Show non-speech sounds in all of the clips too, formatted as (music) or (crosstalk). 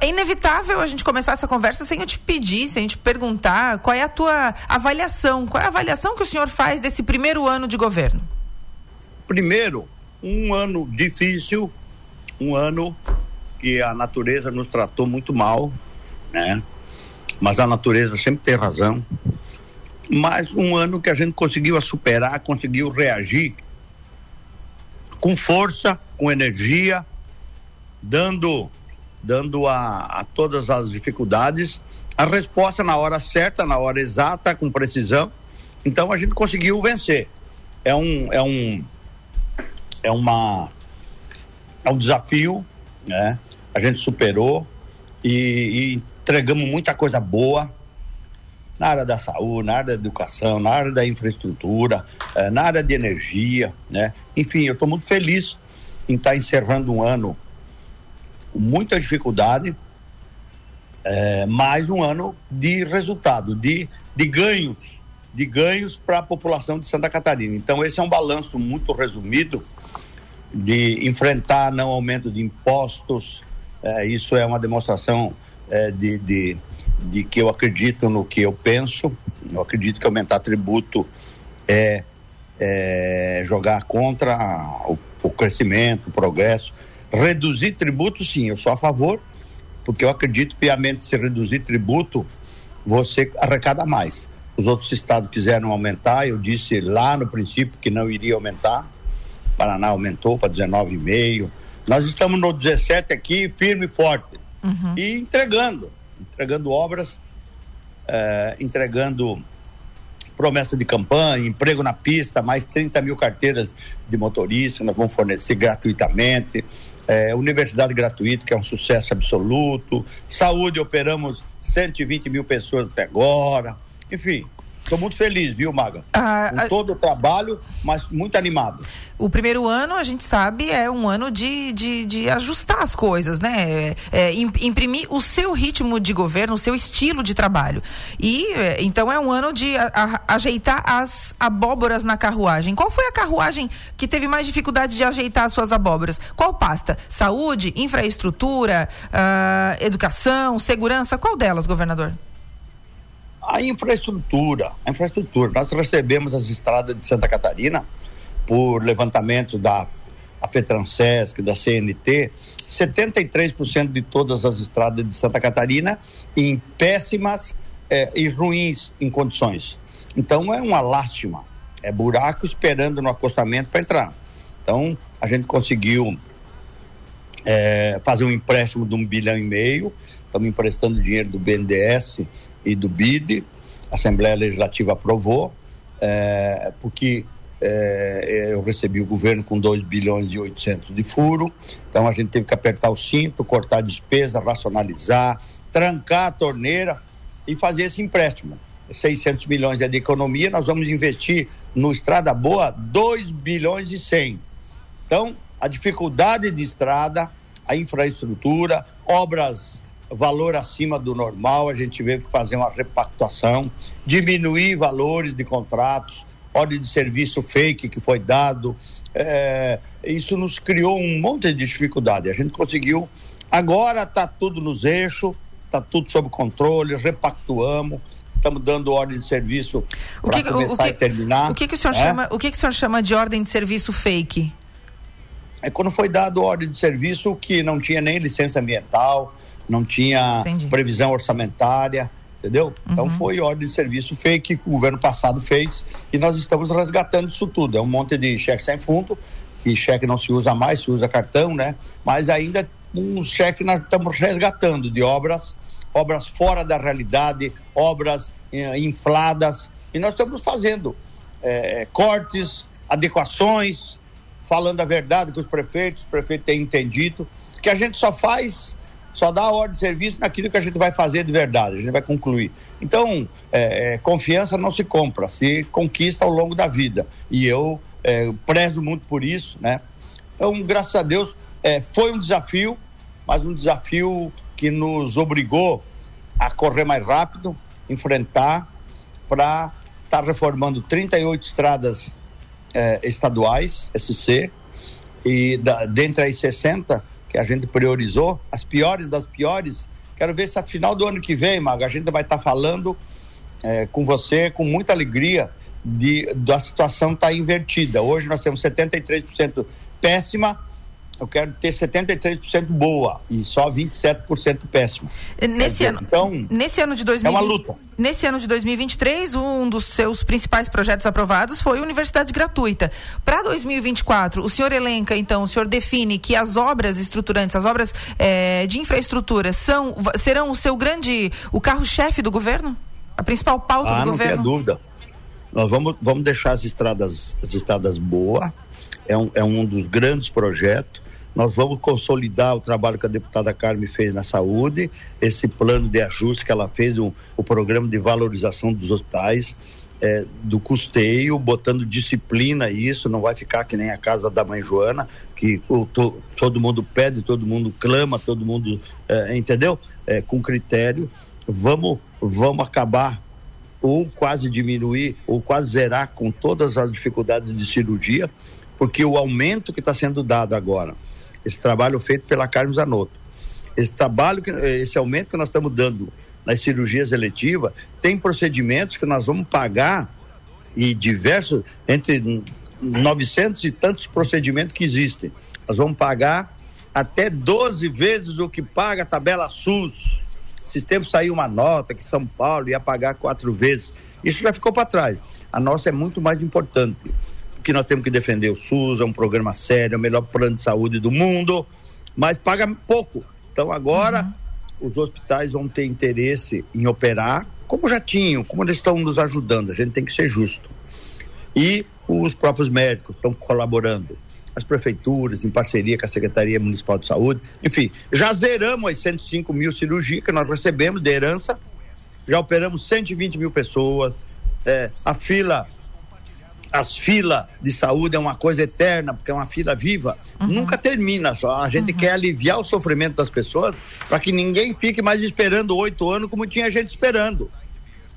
É inevitável a gente começar essa conversa sem eu te pedir, sem te perguntar qual é a tua avaliação, qual é a avaliação que o senhor faz desse primeiro ano de governo? Primeiro, um ano difícil, um ano que a natureza nos tratou muito mal, né? Mas a natureza sempre tem razão. Mas um ano que a gente conseguiu superar, conseguiu reagir com força, com energia, dando dando a, a todas as dificuldades a resposta na hora certa, na hora exata, com precisão. Então a gente conseguiu vencer. É um é um é uma é um desafio, né? A gente superou e, e entregamos muita coisa boa na área da saúde, na área da educação, na área da infraestrutura, eh, na área de energia, né? Enfim, eu estou muito feliz em estar tá encerrando um ano com muita dificuldade, é, mais um ano de resultado, de, de ganhos, de ganhos para a população de Santa Catarina. Então, esse é um balanço muito resumido de enfrentar não aumento de impostos. É, isso é uma demonstração é, de, de, de que eu acredito no que eu penso. Eu acredito que aumentar tributo é, é jogar contra o, o crescimento, o progresso. Reduzir tributo, sim, eu sou a favor, porque eu acredito piamente se reduzir tributo, você arrecada mais. Os outros estados quiseram aumentar, eu disse lá no princípio que não iria aumentar. Paraná aumentou para 19,5. Nós estamos no 17 aqui, firme e forte. Uhum. E entregando, entregando obras, eh, entregando promessa de campanha, emprego na pista, mais 30 mil carteiras de motorista, nós vamos fornecer gratuitamente, é, universidade gratuita, que é um sucesso absoluto, saúde, operamos 120 mil pessoas até agora, enfim, Estou muito feliz, viu, Maga? Ah, Com todo o trabalho, mas muito animado. O primeiro ano, a gente sabe, é um ano de, de, de ajustar as coisas, né? É, é, imprimir o seu ritmo de governo, o seu estilo de trabalho. E é, então é um ano de a, a, ajeitar as abóboras na carruagem. Qual foi a carruagem que teve mais dificuldade de ajeitar as suas abóboras? Qual pasta? Saúde, infraestrutura, uh, educação, segurança? Qual delas, governador? A infraestrutura, a infraestrutura. Nós recebemos as estradas de Santa Catarina por levantamento da FETRANSESC, da CNT, 73% de todas as estradas de Santa Catarina em péssimas eh, e ruins em condições. Então é uma lástima, é buraco esperando no acostamento para entrar. Então a gente conseguiu eh, fazer um empréstimo de um bilhão e meio, estamos emprestando dinheiro do BNDES e do BID, a Assembleia Legislativa aprovou, é, porque é, eu recebi o governo com 2 bilhões e 800 de furo, então a gente teve que apertar o cinto, cortar a despesa, racionalizar, trancar a torneira e fazer esse empréstimo. 600 milhões é de economia, nós vamos investir no Estrada Boa 2 bilhões e 100. Então, a dificuldade de estrada, a infraestrutura, obras valor acima do normal, a gente teve que fazer uma repactuação, diminuir valores de contratos, ordem de serviço fake que foi dado. É, isso nos criou um monte de dificuldade. A gente conseguiu. Agora está tudo nos eixos, está tudo sob controle, repactuamos. Estamos dando ordem de serviço para começar que, e terminar. O que, que o senhor é? chama? O que, que o senhor chama de ordem de serviço fake? É quando foi dado ordem de serviço que não tinha nem licença ambiental, não tinha Entendi. previsão orçamentária, entendeu? Então, uhum. Então foi ordem de serviço fake que o governo passado fez e nós estamos resgatando isso tudo. É um monte de cheque sem fundo, que cheque não se usa mais, se usa cartão, né? Mas ainda um cheque nós estamos resgatando de obras, obras fora da realidade, obras eh, infladas, e nós estamos fazendo eh, cortes, adequações, falando a verdade com os prefeitos, os prefeitos têm entendido, que a gente só faz só dá a ordem de serviço naquilo que a gente vai fazer de verdade, a gente vai concluir. Então, é, é, confiança não se compra, se conquista ao longo da vida. E eu é, prezo muito por isso, né? Então, graças a Deus, é, foi um desafio, mas um desafio que nos obrigou a correr mais rápido, enfrentar, para estar tá reformando 38 estradas é, estaduais, SC, e da, dentre as 60 que a gente priorizou, as piores das piores. Quero ver se a final do ano que vem, Maga, a gente vai estar tá falando é, com você com muita alegria de da situação estar tá invertida. Hoje nós temos 73% péssima eu quero ter 73% boa e só 27% péssimo. Nesse dizer, ano, então, nesse ano de 2020, é uma luta. Nesse ano de 2023, um dos seus principais projetos aprovados foi universidade gratuita. Para 2024, o senhor elenca, então, o senhor define que as obras estruturantes, as obras é, de infraestrutura são, serão o seu grande, o carro-chefe do governo? A principal pauta ah, do governo? Não tem dúvida. Nós vamos, vamos deixar as estradas, as estradas boas. É um, é um dos grandes projetos nós vamos consolidar o trabalho que a deputada Carmen fez na saúde, esse plano de ajuste que ela fez, um, o programa de valorização dos hospitais, é, do custeio, botando disciplina isso, não vai ficar que nem a casa da mãe Joana, que o, to, todo mundo pede, todo mundo clama, todo mundo, é, entendeu? É, com critério. Vamos, vamos acabar ou quase diminuir ou quase zerar com todas as dificuldades de cirurgia, porque o aumento que está sendo dado agora esse trabalho feito pela Carmen Zanotto. Esse trabalho, que, esse aumento que nós estamos dando nas cirurgias eletivas, tem procedimentos que nós vamos pagar e diversos, entre 900 e tantos procedimentos que existem. Nós vamos pagar até 12 vezes o que paga a tabela SUS. Esses tempos saiu uma nota que São Paulo ia pagar quatro vezes. Isso já ficou para trás. A nossa é muito mais importante que nós temos que defender o SUS, é um programa sério, é o melhor plano de saúde do mundo, mas paga pouco. Então agora uhum. os hospitais vão ter interesse em operar, como já tinham, como eles estão nos ajudando, a gente tem que ser justo. E os próprios médicos estão colaborando, as prefeituras, em parceria com a Secretaria Municipal de Saúde, enfim, já zeramos as 105 mil cirurgias que nós recebemos de herança, já operamos 120 mil pessoas, é, a fila as filas de saúde é uma coisa eterna, porque é uma fila viva, uhum. nunca termina só. A gente uhum. quer aliviar o sofrimento das pessoas para que ninguém fique mais esperando oito anos como tinha gente esperando.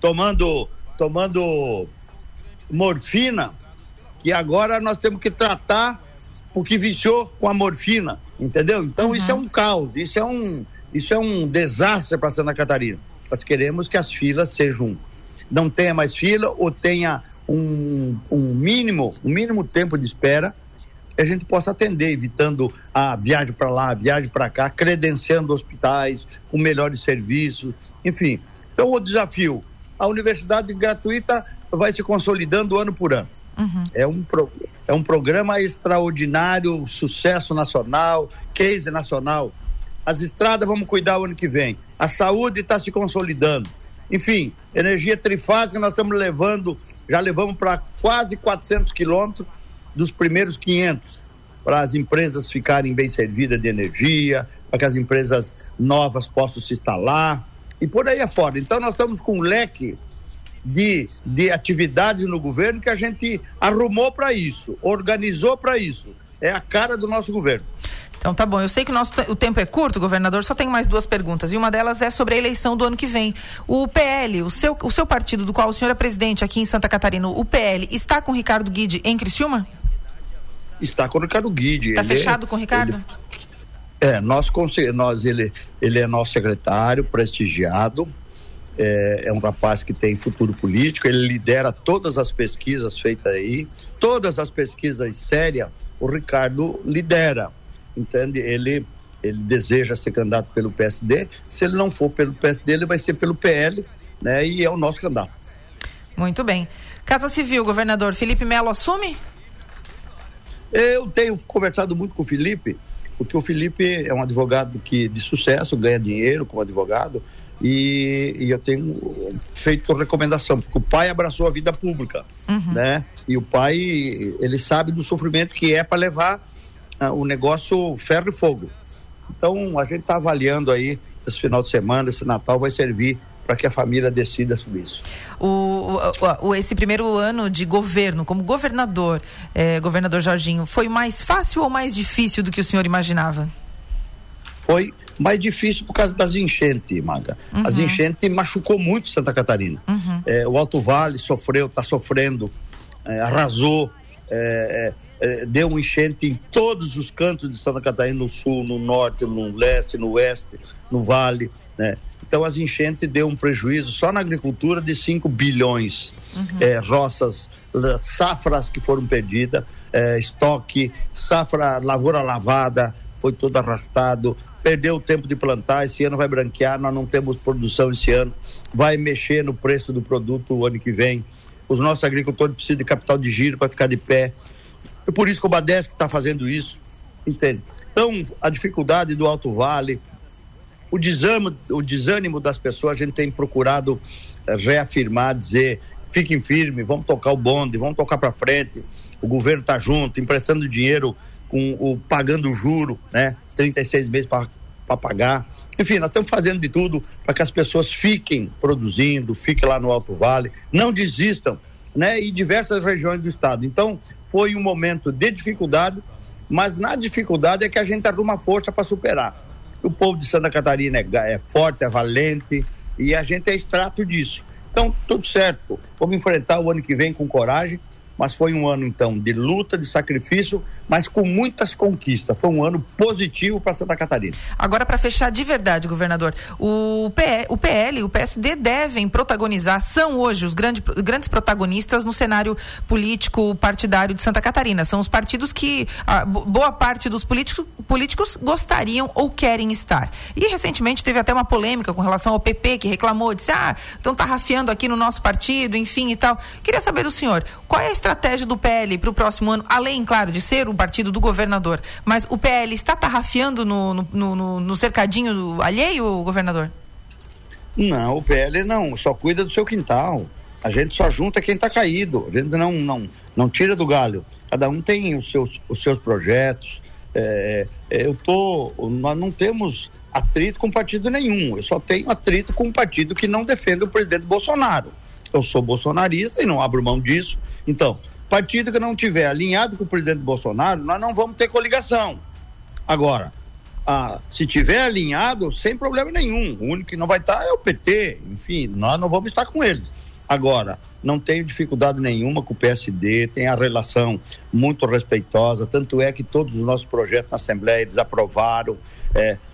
Tomando, tomando morfina, que agora nós temos que tratar porque viciou com a morfina, entendeu? Então uhum. isso é um caos, isso é um, isso é um desastre para Santa Catarina. Nós queremos que as filas sejam, não tenha mais fila ou tenha um, um mínimo, um mínimo tempo de espera a gente possa atender, evitando a viagem para lá, a viagem para cá, credenciando hospitais com melhores serviços, enfim. Então, o desafio, a universidade gratuita vai se consolidando ano por ano. Uhum. É, um pro, é um programa extraordinário, sucesso nacional, case nacional. As estradas vamos cuidar o ano que vem. A saúde está se consolidando. Enfim, energia trifásica nós estamos levando, já levamos para quase 400 quilômetros dos primeiros 500, para as empresas ficarem bem servidas de energia, para que as empresas novas possam se instalar e por aí afora. Então nós estamos com um leque de, de atividades no governo que a gente arrumou para isso, organizou para isso. É a cara do nosso governo. Então tá bom, eu sei que o, nosso, o tempo é curto, governador, só tenho mais duas perguntas. E uma delas é sobre a eleição do ano que vem. O PL, o seu, o seu partido, do qual o senhor é presidente aqui em Santa Catarina, o PL, está com o Ricardo Guide em Criciúma? Está com o Ricardo Guide. Está é- fechado é, com o Ricardo? Ele, é, nós, nós ele, ele é nosso secretário, prestigiado, é, é, um rapaz que tem futuro político, ele lidera todas as pesquisas feitas aí, todas as pesquisas sérias, o Ricardo lidera entende? Ele ele deseja ser candidato pelo PSD. Se ele não for pelo PSD, ele vai ser pelo PL, né? E é o nosso candidato. Muito bem. Casa Civil, governador Felipe Melo assume? Eu tenho conversado muito com o Felipe, porque o Felipe é um advogado que de sucesso, ganha dinheiro como advogado, e, e eu tenho feito recomendação, porque o pai abraçou a vida pública, uhum. né? E o pai, ele sabe do sofrimento que é para levar ah, o negócio ferro e fogo. Então, a gente está avaliando aí, esse final de semana, esse Natal vai servir para que a família decida sobre isso. O, o, o, esse primeiro ano de governo, como governador, eh, governador Jorginho, foi mais fácil ou mais difícil do que o senhor imaginava? Foi mais difícil por causa das enchentes, Maga. Uhum. As enchentes machucou muito Santa Catarina. Uhum. Eh, o Alto Vale sofreu, está sofrendo, eh, arrasou. eh, deu um enchente em todos os cantos de Santa Catarina, no sul, no norte, no leste, no oeste, no vale, né? Então as enchentes deu um prejuízo só na agricultura de 5 bilhões. Uhum. Eh, roças, safras que foram perdidas, estoque, safra, lavoura lavada, foi todo arrastado, perdeu o tempo de plantar, esse ano vai branquear, nós não temos produção esse ano, vai mexer no preço do produto o ano que vem. Os nossos agricultores precisam de capital de giro para ficar de pé. É por isso que o Badesc está fazendo isso, entende? Então, a dificuldade do Alto Vale, o desânimo, o desânimo das pessoas, a gente tem procurado eh, reafirmar, dizer, fiquem firmes, vamos tocar o bonde, vamos tocar para frente. O governo está junto, emprestando dinheiro com o pagando juro, né? 36 meses para pagar. Enfim, nós estamos fazendo de tudo para que as pessoas fiquem produzindo, fiquem lá no Alto Vale, não desistam, né? E diversas regiões do estado. Então, foi um momento de dificuldade, mas na dificuldade é que a gente arruma força para superar. O povo de Santa Catarina é, é forte, é valente e a gente é extrato disso. Então, tudo certo. Vamos enfrentar o ano que vem com coragem mas foi um ano então de luta, de sacrifício, mas com muitas conquistas. Foi um ano positivo para Santa Catarina. Agora, para fechar de verdade, governador, o, o PL o PSD devem protagonizar, são hoje os grande, grandes protagonistas no cenário político partidário de Santa Catarina. São os partidos que a, boa parte dos políticos, políticos gostariam ou querem estar. E recentemente teve até uma polêmica com relação ao PP, que reclamou, disse: ah, estão tarrafiando aqui no nosso partido, enfim e tal. Queria saber do senhor, qual é a estratégia do PL para o próximo ano, além, claro, de ser o partido do governador, mas o PL está tarrafiando no, no, no, no cercadinho do alheio, governador? Não, o PL não, só cuida do seu quintal. A gente só junta quem está caído. A gente não, não, não tira do galho. Cada um tem os seus, os seus projetos. É, é eu tô, nós não temos atrito com partido nenhum. Eu só tenho atrito com partido que não defende o presidente Bolsonaro. Eu sou bolsonarista e não abro mão disso. Então, partido que não tiver alinhado com o presidente Bolsonaro, nós não vamos ter coligação. Agora, ah, se tiver alinhado, sem problema nenhum. O único que não vai estar é o PT. Enfim, nós não vamos estar com eles. Agora, não tenho dificuldade nenhuma com o PSD, tem a relação muito respeitosa, tanto é que todos os nossos projetos na Assembleia eles aprovaram,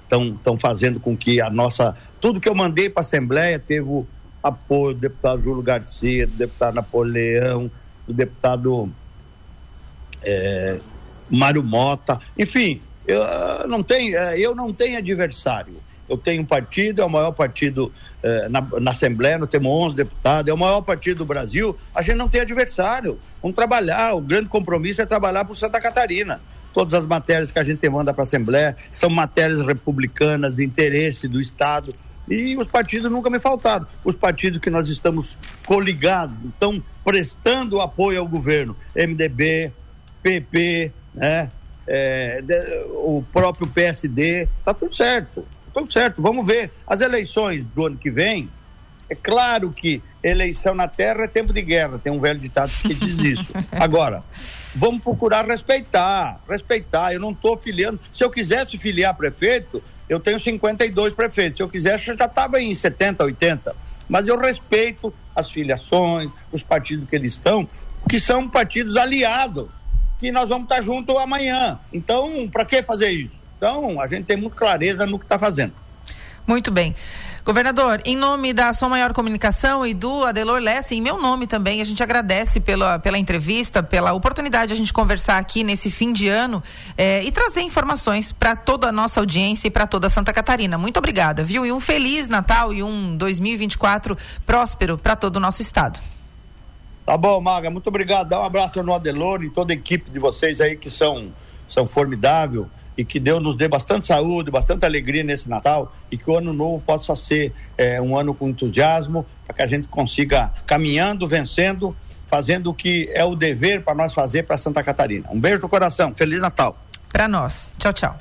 estão é, fazendo com que a nossa. Tudo que eu mandei para a Assembleia teve o apoio do deputado Júlio Garcia, do deputado Napoleão, do deputado é, Mário Mota, enfim, eu não tenho, é, eu não tenho adversário. Eu tenho um partido, é o maior partido eh, na, na, Assembleia, nós temos 11 deputados, é o maior partido do Brasil. A gente não tem adversário. Vamos trabalhar. O grande compromisso é trabalhar por Santa Catarina. Todas as matérias que a gente manda para a Assembleia são matérias republicanas, de interesse do Estado. E os partidos nunca me faltaram. Os partidos que nós estamos coligados, estão prestando apoio ao governo. MDB, PP, né? É, de, o próprio PSD, tá tudo certo. Tudo certo. Vamos ver. As eleições do ano que vem, é claro que eleição na terra é tempo de guerra. Tem um velho ditado que diz isso. (laughs) Agora, vamos procurar respeitar. Respeitar. Eu não estou filiando. Se eu quisesse filiar prefeito, eu tenho 52 prefeitos. Se eu quisesse, eu já estava em 70, 80. Mas eu respeito as filiações, os partidos que eles estão, que são partidos aliados, que nós vamos estar juntos amanhã. Então, para que fazer isso? Então, a gente tem muita clareza no que está fazendo. Muito bem. Governador, em nome da Som Maior Comunicação e do Adelor Lessa, em meu nome também, a gente agradece pela, pela entrevista, pela oportunidade de a gente conversar aqui nesse fim de ano eh, e trazer informações para toda a nossa audiência e para toda Santa Catarina. Muito obrigada, viu? E um feliz Natal e um 2024 próspero para todo o nosso estado. Tá bom, Maga, muito obrigado. Dá um abraço no Adelor e toda a equipe de vocês aí que são, são formidáveis e que Deus nos dê bastante saúde, bastante alegria nesse Natal e que o ano novo possa ser é, um ano com entusiasmo, para que a gente consiga caminhando, vencendo, fazendo o que é o dever para nós fazer para Santa Catarina. Um beijo no coração, Feliz Natal. Para nós. Tchau, tchau.